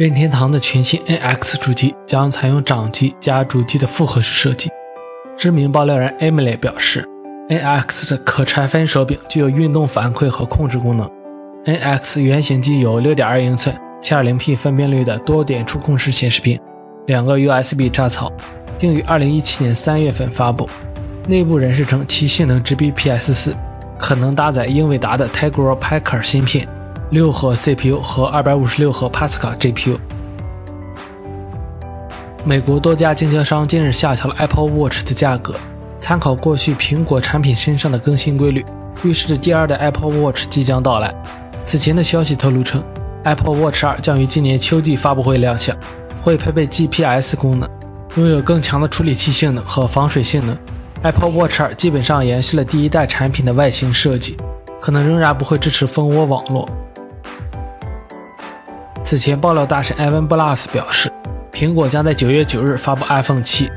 任天堂的全新 NX 主机将采用掌机加主机的复合式设计。知名爆料人 Emily 表示，NX 的可拆分手柄具有运动反馈和控制功能。NX 原型机有6.2英寸、720P 分辨率的多点触控式显示屏，两个 USB 插槽，定于2017年3月份发布。内部人士称其性能直逼 PS4，可能搭载英伟达的 Tegra Packer 芯片。六核 CPU 和二百五十六核 Pascal GPU。美国多家经销商近日下调了 Apple Watch 的价格，参考过去苹果产品身上的更新规律，预示着第二代 Apple Watch 即将到来。此前的消息透露称，Apple Watch 2将于今年秋季发布会亮相，会配备 GPS 功能，拥有更强的处理器性能和防水性能。Apple Watch 2基本上延续了第一代产品的外形设计，可能仍然不会支持蜂窝网络。此前，爆料大神 Evan Blass 表示，苹果将在九月九日发布 iPhone 七。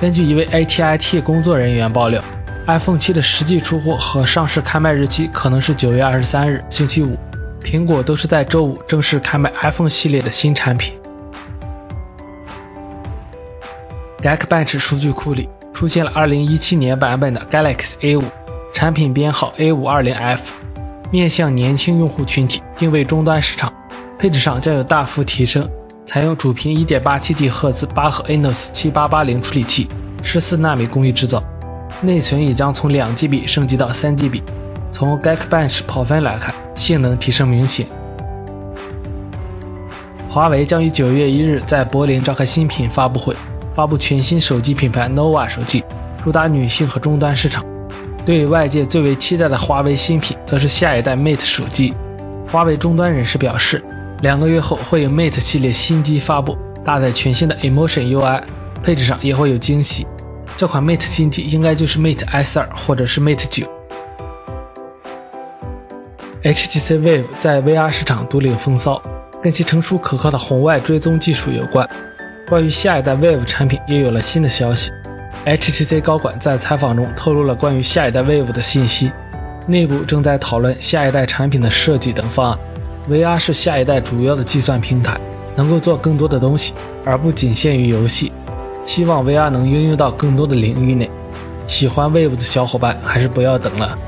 根据一位 ATIT 工作人员爆料，iPhone 七的实际出货和上市开卖日期可能是九月二十三日星期五。苹果都是在周五正式开卖 iPhone 系列的新产品。Geekbench 数据库里出现了二零一七年版本的 Galaxy A 五，产品编号 A 五二零 F，面向年轻用户群体，定位终端市场。配置上将有大幅提升，采用主频 1.87G 赫兹八核 Enos 7880处理器，14纳米工艺制造，内存也将从 2GB 升级到 3GB。从 Geekbench 跑分来看，性能提升明显。华为将于9月1日在柏林召开新品发布会，发布全新手机品牌 nova 手机，主打女性和终端市场。对外界最为期待的华为新品，则是下一代 Mate 手机。华为终端人士表示。两个月后会有 Mate 系列新机发布，搭载全新的 Emotion UI，配置上也会有惊喜。这款 Mate 新机应该就是 Mate S2 或者是 Mate 9。HTC Vive 在 VR 市场独领风骚，跟其成熟可靠的红外追踪技术有关。关于下一代 Vive 产品也有了新的消息。HTC 高管在采访中透露了关于下一代 Vive 的信息，内部正在讨论下一代产品的设计等方案。VR 是下一代主要的计算平台，能够做更多的东西，而不仅限于游戏。希望 VR 能应用到更多的领域内。喜欢 Wave 的小伙伴还是不要等了。